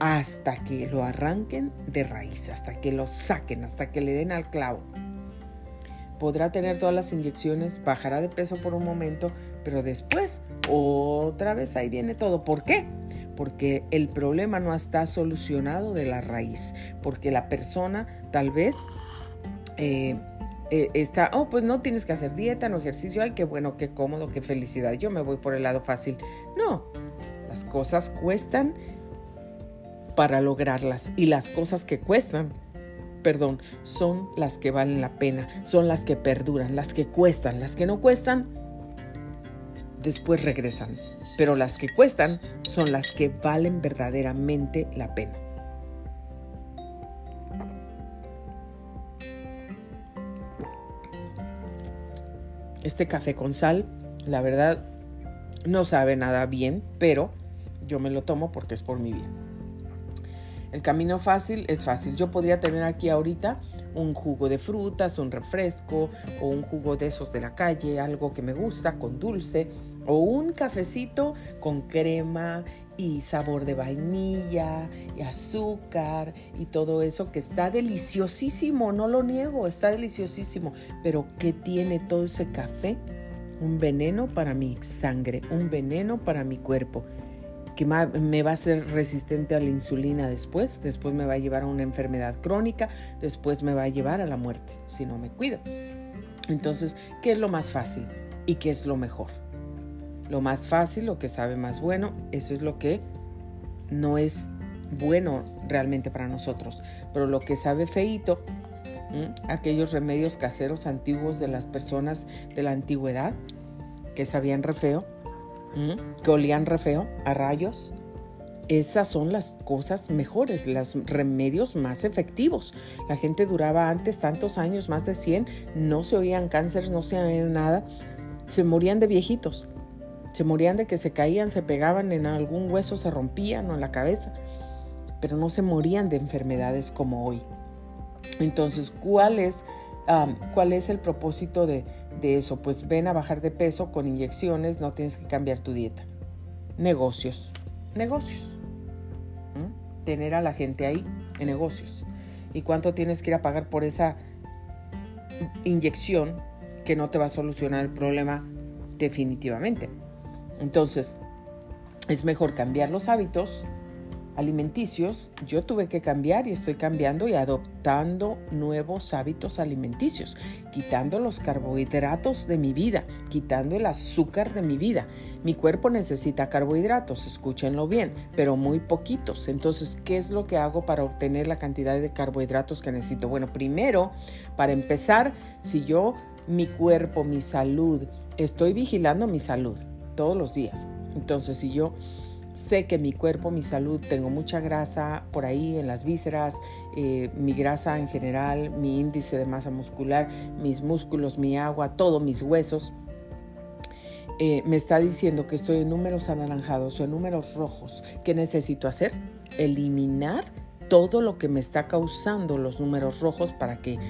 Speaker 1: hasta que lo arranquen de raíz, hasta que lo saquen, hasta que le den al clavo podrá tener todas las inyecciones, bajará de peso por un momento, pero después otra vez ahí viene todo. ¿Por qué? Porque el problema no está solucionado de la raíz, porque la persona tal vez... Eh, eh, está, oh, pues no tienes que hacer dieta, no ejercicio, ay, qué bueno, qué cómodo, qué felicidad, yo me voy por el lado fácil. No, las cosas cuestan para lograrlas y las cosas que cuestan perdón, son las que valen la pena, son las que perduran, las que cuestan, las que no cuestan, después regresan, pero las que cuestan son las que valen verdaderamente la pena. Este café con sal, la verdad, no sabe nada bien, pero yo me lo tomo porque es por mi bien. El camino fácil es fácil. Yo podría tener aquí ahorita un jugo de frutas, un refresco o un jugo de esos de la calle, algo que me gusta con dulce o un cafecito con crema y sabor de vainilla y azúcar y todo eso que está deliciosísimo, no lo niego, está deliciosísimo, pero ¿qué tiene todo ese café? Un veneno para mi sangre, un veneno para mi cuerpo que me va a ser resistente a la insulina después, después me va a llevar a una enfermedad crónica, después me va a llevar a la muerte si no me cuido. Entonces, ¿qué es lo más fácil y qué es lo mejor? Lo más fácil, lo que sabe más bueno, eso es lo que no es bueno realmente para nosotros. Pero lo que sabe feito, aquellos remedios caseros antiguos de las personas de la antigüedad que sabían re feo, que olían re feo, a rayos. Esas son las cosas mejores, los remedios más efectivos. La gente duraba antes tantos años, más de 100, no se oían cánceres, no se oían nada, se morían de viejitos, se morían de que se caían, se pegaban en algún hueso, se rompían o en la cabeza, pero no se morían de enfermedades como hoy. Entonces, ¿cuál es, ¿cuál es el propósito de, de eso? Pues ven a bajar de peso con inyecciones, no tienes que cambiar tu dieta. Negocios, negocios. Tener a la gente ahí en negocios. ¿Y cuánto tienes que ir a pagar por esa inyección que no te va a solucionar el problema definitivamente? Entonces, es mejor cambiar los hábitos alimenticios, yo tuve que cambiar y estoy cambiando y adoptando nuevos hábitos alimenticios, quitando los carbohidratos de mi vida, quitando el azúcar de mi vida. Mi cuerpo necesita carbohidratos, escúchenlo bien, pero muy poquitos. Entonces, ¿qué es lo que hago para obtener la cantidad de carbohidratos que necesito? Bueno, primero, para empezar, si yo, mi cuerpo, mi salud, estoy vigilando mi salud todos los días. Entonces, si yo Sé que mi cuerpo, mi salud, tengo mucha grasa por ahí en las vísceras, eh, mi grasa en general, mi índice de masa muscular, mis músculos, mi agua, todo, mis huesos. Eh, me está diciendo que estoy en números anaranjados o en números rojos. ¿Qué necesito hacer? Eliminar todo lo que me está causando los números rojos para que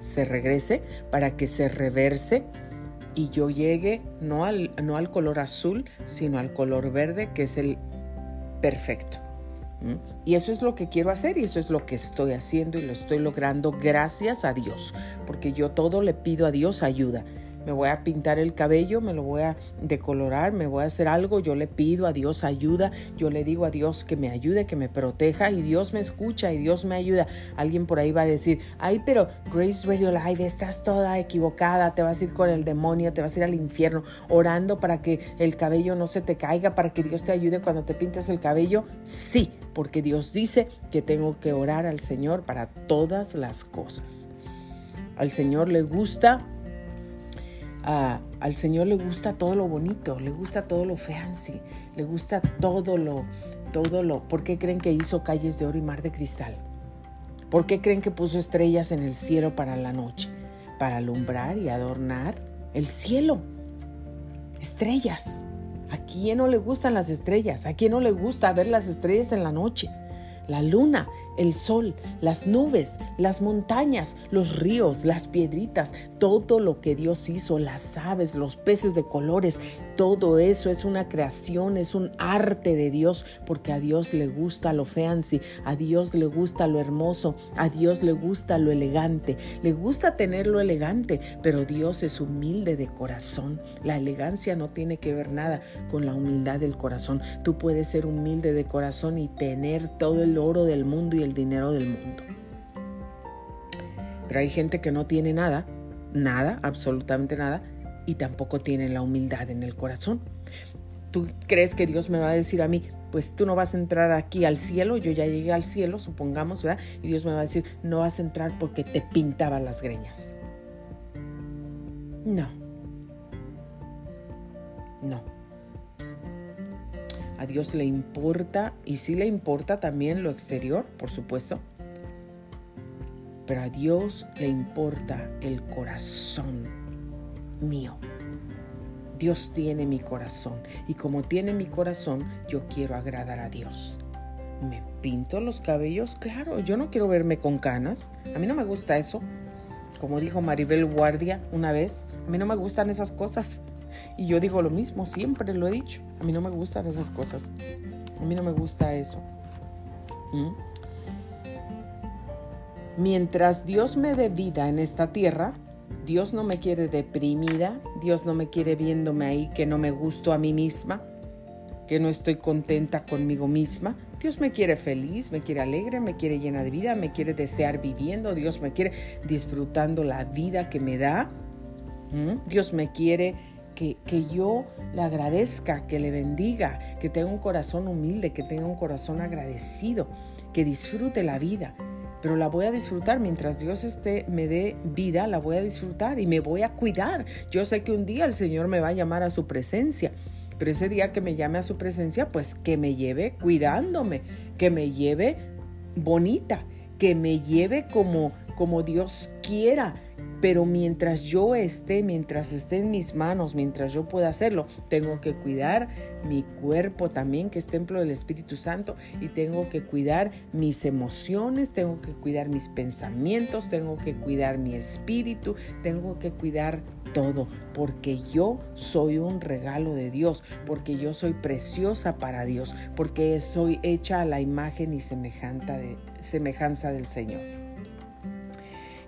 Speaker 1: se regrese, para que se reverse y yo llegue no al, no al color azul, sino al color verde, que es el perfecto. Y eso es lo que quiero hacer y eso es lo que estoy haciendo y lo estoy logrando gracias a Dios, porque yo todo le pido a Dios ayuda me voy a pintar el cabello, me lo voy a decolorar, me voy a hacer algo, yo le pido a Dios ayuda, yo le digo a Dios que me ayude, que me proteja y Dios me escucha y Dios me ayuda. Alguien por ahí va a decir, ay, pero Grace Radio Live, estás toda equivocada, te vas a ir con el demonio, te vas a ir al infierno, orando para que el cabello no se te caiga, para que Dios te ayude cuando te pintas el cabello. Sí, porque Dios dice que tengo que orar al Señor para todas las cosas. Al Señor le gusta al Señor le gusta todo lo bonito, le gusta todo lo fancy, le gusta todo lo, todo lo. ¿Por qué creen que hizo calles de oro y mar de cristal? ¿Por qué creen que puso estrellas en el cielo para la noche? Para alumbrar y adornar el cielo. Estrellas. ¿A quién no le gustan las estrellas? ¿A quién no le gusta ver las estrellas en la noche? La luna el sol, las nubes, las montañas, los ríos, las piedritas, todo lo que Dios hizo, las aves, los peces de colores, todo eso es una creación, es un arte de Dios, porque a Dios le gusta lo fancy, a Dios le gusta lo hermoso, a Dios le gusta lo elegante, le gusta tener lo elegante, pero Dios es humilde de corazón. La elegancia no tiene que ver nada con la humildad del corazón. Tú puedes ser humilde de corazón y tener todo el oro del mundo y el dinero del mundo. Pero hay gente que no tiene nada, nada, absolutamente nada, y tampoco tiene la humildad en el corazón. ¿Tú crees que Dios me va a decir a mí, pues tú no vas a entrar aquí al cielo, yo ya llegué al cielo, supongamos, ¿verdad? Y Dios me va a decir, no vas a entrar porque te pintaba las greñas. No. No. Dios le importa y sí le importa también lo exterior, por supuesto. Pero a Dios le importa el corazón mío. Dios tiene mi corazón y como tiene mi corazón, yo quiero agradar a Dios. ¿Me pinto los cabellos? Claro, yo no quiero verme con canas. A mí no me gusta eso. Como dijo Maribel Guardia una vez, a mí no me gustan esas cosas. Y yo digo lo mismo, siempre lo he dicho. A mí no me gustan esas cosas. A mí no me gusta eso. ¿Mm? Mientras Dios me dé vida en esta tierra, Dios no me quiere deprimida, Dios no me quiere viéndome ahí que no me gusto a mí misma, que no estoy contenta conmigo misma. Dios me quiere feliz, me quiere alegre, me quiere llena de vida, me quiere desear viviendo, Dios me quiere disfrutando la vida que me da. ¿Mm? Dios me quiere que, yo le agradezca, que le bendiga, que tenga un corazón humilde, que tenga un corazón agradecido, que disfrute la vida. Pero la voy a disfrutar mientras Dios esté, me dé vida, la voy a disfrutar y me voy a cuidar. Yo sé que un día el Señor me va a llamar a su presencia, pero ese día que me llame a su presencia, pues que me lleve cuidándome, que me lleve bonita, que me lleve como, como Dios quiera, pero mientras yo esté, mientras esté en mis manos, mientras yo pueda hacerlo, tengo que cuidar mi cuerpo también, que es templo del Espíritu Santo, y tengo que cuidar mis emociones, tengo que cuidar mis pensamientos, tengo que cuidar mi espíritu, tengo que cuidar todo, porque yo soy un regalo de Dios, porque yo soy preciosa para Dios, porque soy hecha a la imagen y semejanza, semejanza del Señor.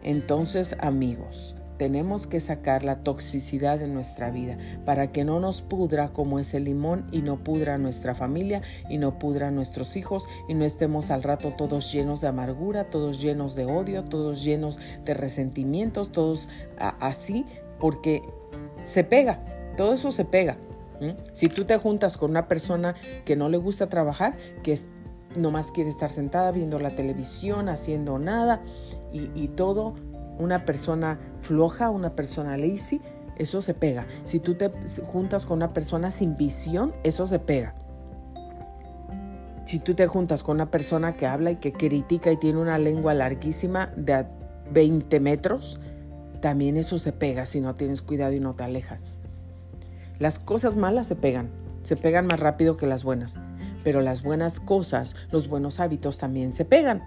Speaker 1: Entonces, amigos, tenemos que sacar la toxicidad de nuestra vida para que no nos pudra como ese limón y no pudra nuestra familia y no pudra nuestros hijos y no estemos al rato todos llenos de amargura, todos llenos de odio, todos llenos de resentimientos, todos así, porque se pega, todo eso se pega. Si tú te juntas con una persona que no le gusta trabajar, que nomás quiere estar sentada viendo la televisión, haciendo nada, y, todo, una persona floja, una persona lazy, eso se pega. Si tú te juntas con una persona sin visión, eso se pega. Si tú te juntas con una persona que habla y que critica y tiene una lengua larguísima de 20 metros, también eso se pega si no tienes cuidado y no te alejas. Las cosas malas se pegan, se pegan más rápido que las buenas, pero las buenas cosas, los buenos hábitos también se pegan.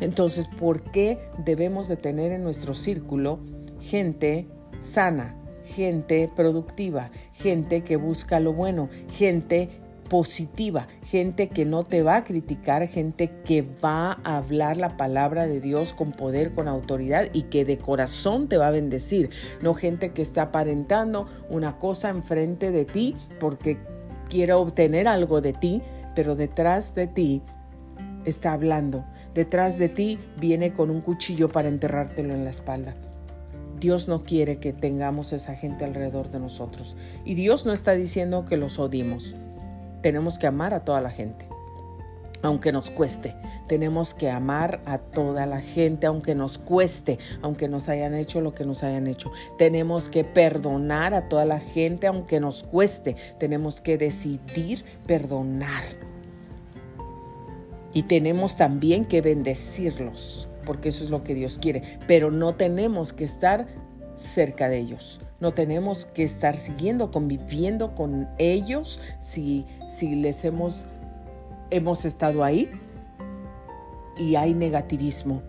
Speaker 1: Entonces, ¿por qué debemos de tener en nuestro círculo gente sana, gente productiva, gente que busca lo bueno, gente positiva, gente que no te va a criticar, gente que va a hablar la palabra de Dios con poder, con autoridad y que de corazón te va a bendecir, no gente que está aparentando una cosa enfrente de ti porque quiere obtener algo de ti, pero detrás de ti está hablando. Detrás de ti viene con un cuchillo para enterrártelo en la espalda. Dios no quiere que tengamos esa gente alrededor de nosotros. Y Dios no está diciendo que los odiemos. Tenemos que amar a toda la gente, aunque nos cueste. Tenemos que amar a toda la gente, aunque nos cueste, aunque nos hayan hecho lo que nos hayan hecho. Tenemos que perdonar a toda la gente, aunque nos cueste. Tenemos que decidir perdonar y tenemos también que bendecirlos, porque eso es lo que Dios quiere. Pero no tenemos que estar cerca de ellos. No tenemos que estar siguiendo, conviviendo con ellos si, si les hemos, hemos estado ahí y hay negativismo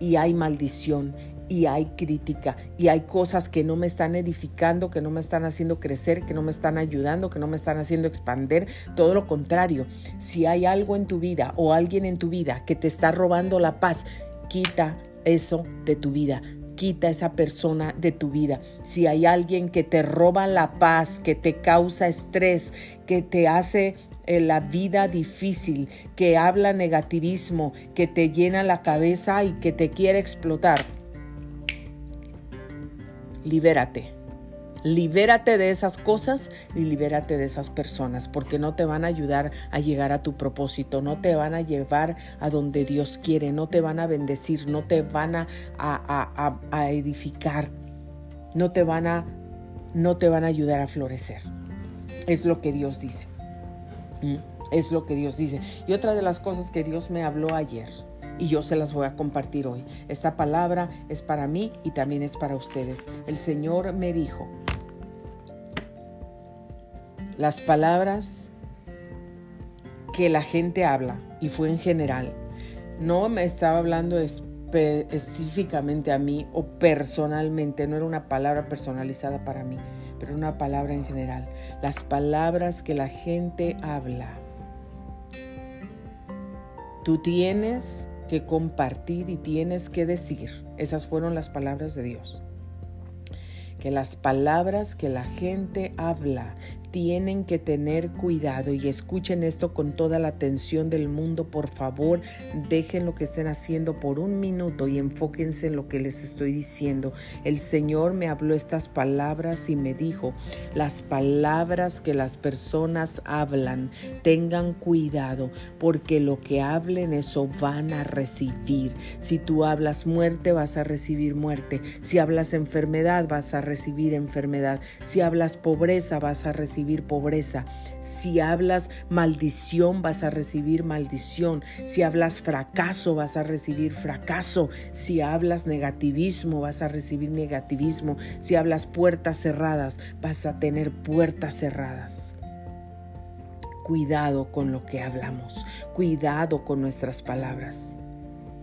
Speaker 1: y hay maldición y hay crítica y hay cosas que no me están edificando, que no me están haciendo crecer, que no me están ayudando, que no me están haciendo expander. Todo lo contrario, si hay algo en tu vida o alguien en tu vida que te está robando la paz, quita eso de tu vida. Quita esa persona de tu vida. Si hay alguien que te roba la paz, que te causa estrés, que te hace eh, la vida difícil, que habla negativismo, que te llena la cabeza y que te quiere explotar, libérate. Libérate de esas cosas y libérate de esas personas porque no te van a ayudar a llegar a tu propósito, no te van a llevar a donde Dios quiere, no te van a bendecir, no te van a, a, edificar, no te, van a, no te van a ayudar a florecer. Es lo que Dios dice. ¿Mm? Es lo que Dios dice. Y otra de las cosas que Dios me habló ayer y yo se las voy a compartir hoy. Esta palabra es para mí y también es para ustedes. El Señor me dijo, las palabras que la gente habla, y fue en general, no me estaba hablando específicamente a mí o personalmente, no era una palabra personalizada para mí, pero una palabra en general. Las palabras que la gente habla. Tú tienes que compartir y tienes que decir. Esas fueron las palabras de Dios. Que las palabras que la gente habla tienen que tener cuidado y escuchen esto con toda la atención del mundo, por favor, dejen lo que estén haciendo por un minuto y enfóquense en lo que les estoy diciendo. El Señor me habló estas palabras y me dijo, las palabras que las personas hablan, tengan cuidado, porque lo que hablen eso van a recibir. Si tú hablas muerte, vas a recibir muerte. Si hablas enfermedad, vas a recibir enfermedad. Si hablas pobreza, vas a recibir pobreza. Si hablas maldición, vas a recibir maldición. Si hablas fracaso, vas a recibir fracaso. Si hablas negativismo, vas a recibir negativismo. Si hablas puertas cerradas, vas a tener puertas cerradas. Cuidado con lo que hablamos. Cuidado con nuestras palabras.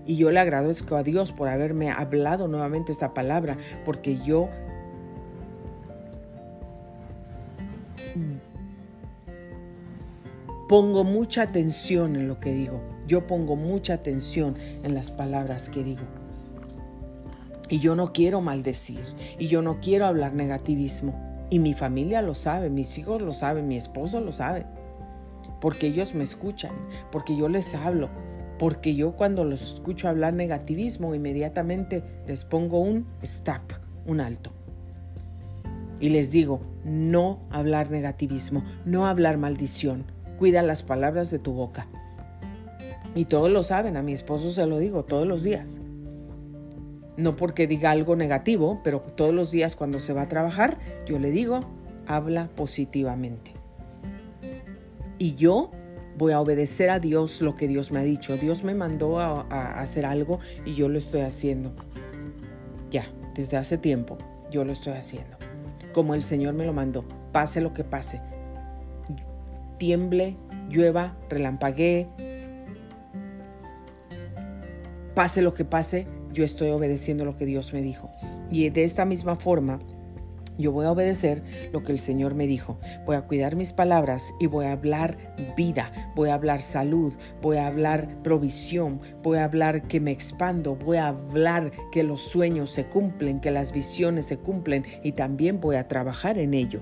Speaker 1: Y yo le agradezco a Dios por haberme hablado nuevamente esta palabra, porque yo pongo mucha atención en lo que digo. Yo pongo mucha atención en las palabras que digo. Y yo no quiero maldecir. Y yo no quiero hablar negativismo. Y mi familia lo sabe, mis hijos lo saben, mi esposo lo sabe. Porque ellos me escuchan, porque yo les hablo, porque yo cuando los escucho hablar negativismo, inmediatamente les pongo un stop, un alto. Y les digo, no hablar negativismo, no hablar maldición. Cuida las palabras de tu boca. Y todos lo saben, a mi esposo se lo digo todos los días. No porque diga algo negativo, pero todos los días cuando se va a trabajar, yo le digo, habla positivamente. Y yo voy a obedecer a Dios lo que Dios me ha dicho. Dios me mandó a, hacer algo y yo lo estoy haciendo. Ya, desde hace tiempo yo lo estoy haciendo. Como el Señor me lo mandó, pase lo que pase. Tiemble, llueva, relampaguee. Pase lo que pase, yo estoy obedeciendo lo que Dios me dijo. Y de esta misma forma, yo voy a obedecer lo que el Señor me dijo. Voy a cuidar mis palabras y voy a hablar vida, voy a hablar salud, voy a hablar provisión, voy a hablar que me expando, voy a hablar que los sueños se cumplen, que las visiones se cumplen y también voy a trabajar en ello.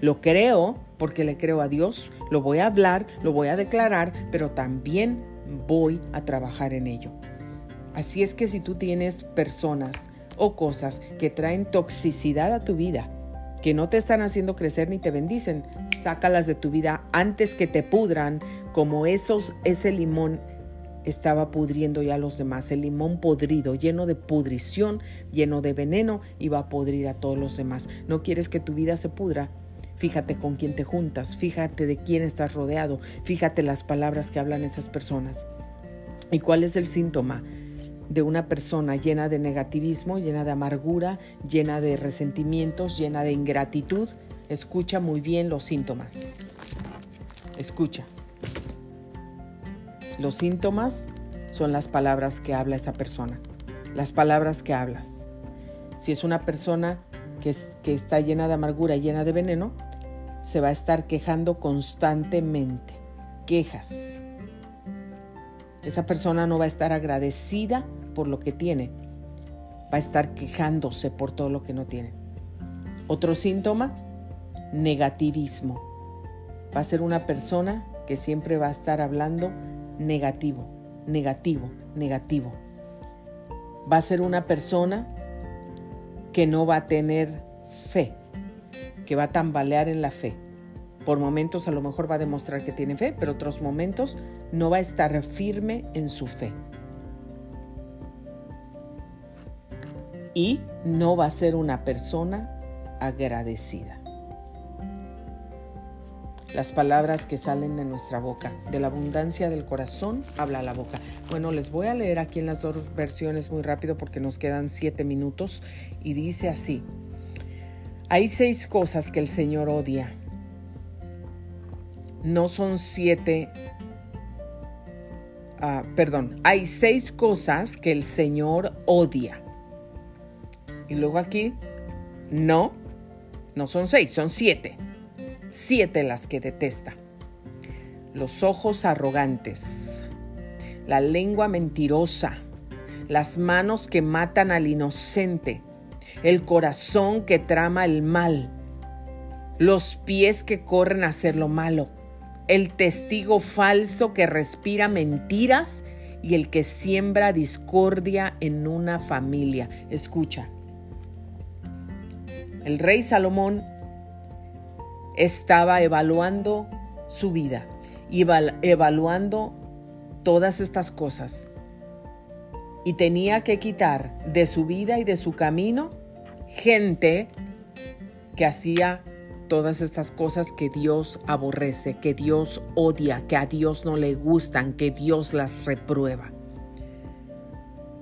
Speaker 1: Lo creo porque le creo a Dios, lo voy a hablar, lo voy a declarar, pero también voy a trabajar en ello. Así es que si tú tienes personas o cosas que traen toxicidad a tu vida, que no te están haciendo crecer ni te bendicen, sácalas de tu vida antes que te pudran, como esos, ese limón estaba pudriendo ya a los demás. El limón podrido, lleno de pudrición, lleno de veneno, iba a podrir a todos los demás. ¿No quieres que tu vida se pudra? Fíjate con quién te juntas, fíjate de quién estás rodeado, fíjate las palabras que hablan esas personas. ¿Y cuál es el síntoma? De una persona llena de negativismo, llena de amargura, llena de resentimientos, llena de ingratitud, escucha muy bien los síntomas. Escucha. Los síntomas son las palabras que habla esa persona, las palabras que hablas. Si es una persona que, que está llena de amargura, llena de veneno, se va a estar quejando constantemente. Quejas esa persona no va a estar agradecida por lo que tiene, va a estar quejándose por todo lo que no tiene. Otro síntoma, negativismo. Va a ser una persona que siempre va a estar hablando negativo, negativo, negativo. Va a ser una persona que no va a tener fe, que va a tambalear en la fe. Por momentos a lo mejor va a demostrar que tiene fe, pero otros momentos no va a estar firme en su fe. Y no va a ser una persona agradecida. Las palabras que salen de nuestra boca, de la abundancia del corazón, habla la boca. Bueno, les voy a leer aquí en las dos versiones muy rápido porque nos quedan siete minutos y dice así. Hay seis cosas que el Señor odia no son siete, ah, perdón, hay seis cosas que el Señor odia. Y luego aquí, no, no son seis, son siete. Siete las que detesta. Los ojos arrogantes, la lengua mentirosa, las manos que matan al inocente, el corazón que trama el mal, los pies que corren a hacer lo malo el testigo falso que respira mentiras y el que siembra discordia en una familia. Escucha, el rey Salomón estaba evaluando su vida y evaluando todas estas cosas. Y tenía que quitar de su vida y de su camino gente que hacía todas estas cosas que Dios aborrece, que Dios odia, que a Dios no le gustan, que Dios las reprueba.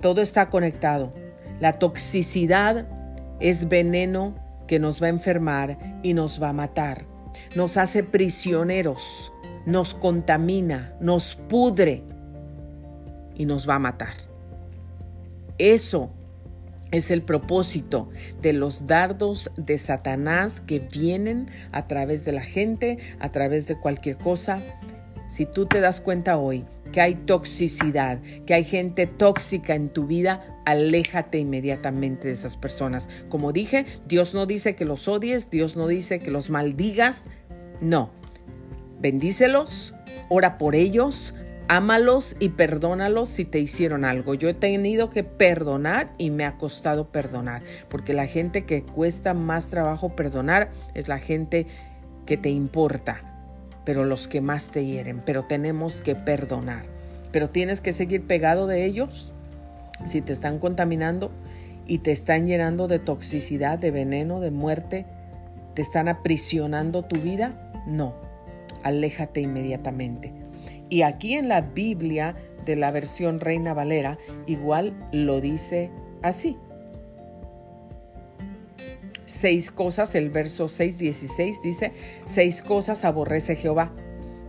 Speaker 1: Todo está conectado. La toxicidad es veneno que nos va a enfermar y nos va a matar. Nos hace prisioneros, nos contamina, nos pudre y nos va a matar. Eso es el propósito de los dardos de Satanás que vienen a través de la gente, a través de cualquier cosa. Si tú te das cuenta hoy que hay toxicidad, que hay gente tóxica en tu vida, aléjate inmediatamente de esas personas. Como dije, Dios no dice que los odies, Dios no dice que los maldigas, no. Bendícelos, ora por ellos, ámalos y perdónalos si te hicieron algo. Yo he tenido que perdonar y me ha costado perdonar, porque la gente que cuesta más trabajo perdonar es la gente que te importa, pero los que más te hieren, pero tenemos que perdonar. Pero tienes que seguir pegado de ellos si te están contaminando y te están llenando de toxicidad, de veneno, de muerte, te están aprisionando tu vida, no, aléjate inmediatamente. Y aquí en la Biblia de la versión Reina Valera igual lo dice así. Seis cosas, el verso 6, 16 dice, seis cosas aborrece Jehová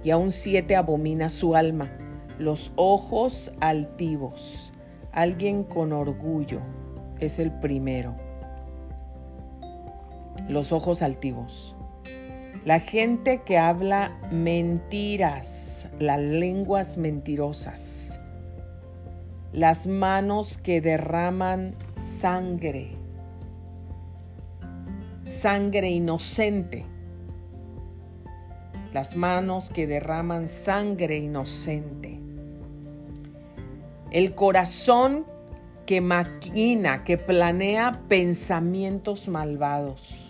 Speaker 1: y aún siete abomina su alma, los ojos altivos, alguien con orgullo es el primero, los ojos altivos. La gente que habla mentiras, las lenguas mentirosas, las manos que derraman sangre, sangre inocente, las manos que derraman sangre inocente, el corazón que maquina, que planea pensamientos malvados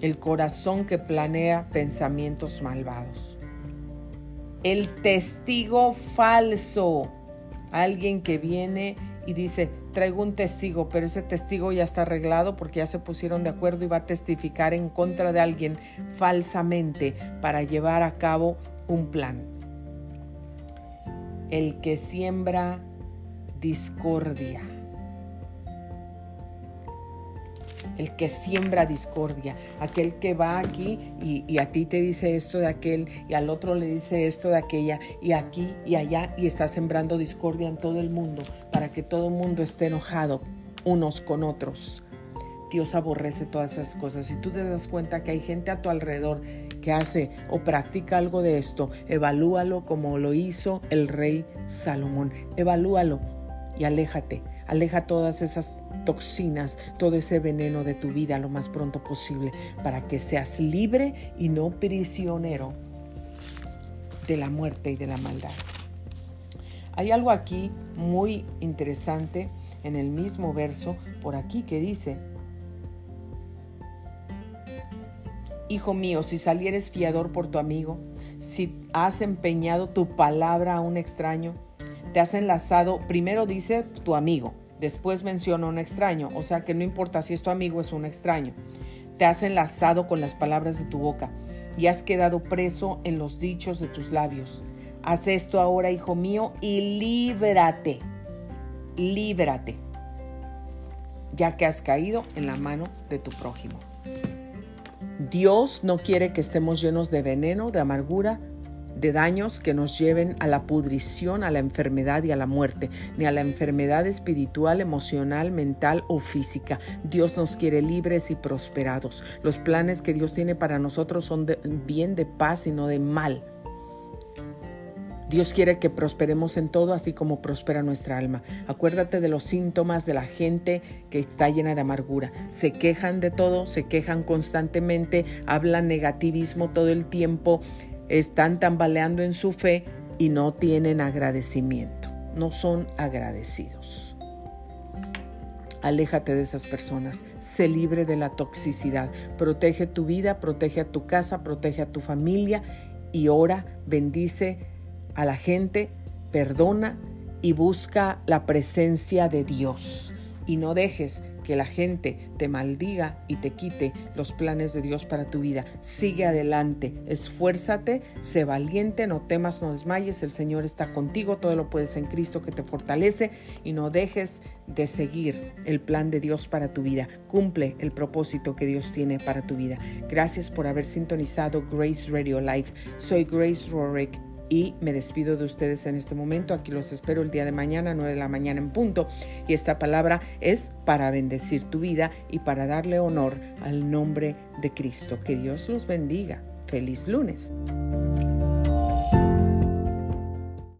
Speaker 1: el corazón que planea pensamientos malvados. El testigo falso, alguien que viene y dice, traigo un testigo, pero ese testigo ya está arreglado porque ya se pusieron de acuerdo y va a testificar en contra de alguien falsamente para llevar a cabo un plan. El que siembra discordia el que siembra discordia, aquel que va aquí y, a ti te dice esto de aquel y al otro le dice esto de aquella y aquí y allá y está sembrando discordia en todo el mundo para que todo el mundo esté enojado unos con otros. Dios aborrece todas esas cosas. Si tú te das cuenta que hay gente a tu alrededor que hace o practica algo de esto, evalúalo como lo hizo el rey Salomón. Evalúalo y aléjate. Aleja todas esas toxinas, todo ese veneno de tu vida lo más pronto posible para que seas libre y no prisionero de la muerte y de la maldad. Hay algo aquí muy interesante en el mismo verso por aquí que dice, Hijo mío, si salieres fiador por tu amigo, si has empeñado tu palabra a un extraño, te has enlazado, primero dice tu amigo, Después menciona un extraño, o sea que no importa si es tu amigo, es un extraño. Te has enlazado con las palabras de tu boca y has quedado preso en los dichos de tus labios. Haz esto ahora, hijo mío, y líbrate. Líbrate, ya que has caído en la mano de tu prójimo. Dios no quiere que estemos llenos de veneno, de amargura, de daños que nos lleven a la pudrición, a la enfermedad y a la muerte, ni a la enfermedad espiritual, emocional, mental o física. Dios nos quiere libres y prosperados. Los planes que Dios tiene para nosotros son de bien de paz y no de mal. Dios quiere que prosperemos en todo, así como prospera nuestra alma. Acuérdate de los síntomas de la gente que está llena de amargura. Se quejan de todo, se quejan constantemente, hablan negativismo todo el tiempo, están tambaleando en su fe y no tienen agradecimiento, no son agradecidos. Aléjate de esas personas, sé libre de la toxicidad, protege tu vida, protege a tu casa, protege a tu familia y ora, bendice a la gente, perdona y busca la presencia de Dios. Y no dejes que la gente te maldiga y te quite los planes de Dios para tu vida. Sigue adelante, esfuérzate, sé valiente, no temas, no desmayes, el Señor está contigo, todo lo puedes en Cristo que te fortalece y no dejes de seguir el plan de Dios para tu vida. Cumple el propósito que Dios tiene para tu vida. Gracias por haber sintonizado Grace Radio Live. Soy Grace Rorick y me despido de ustedes en este momento. Aquí los espero el día de mañana, 9 de la mañana en punto. Y esta palabra es para bendecir tu vida y para darle honor al nombre de Cristo. Que Dios los bendiga. Feliz lunes.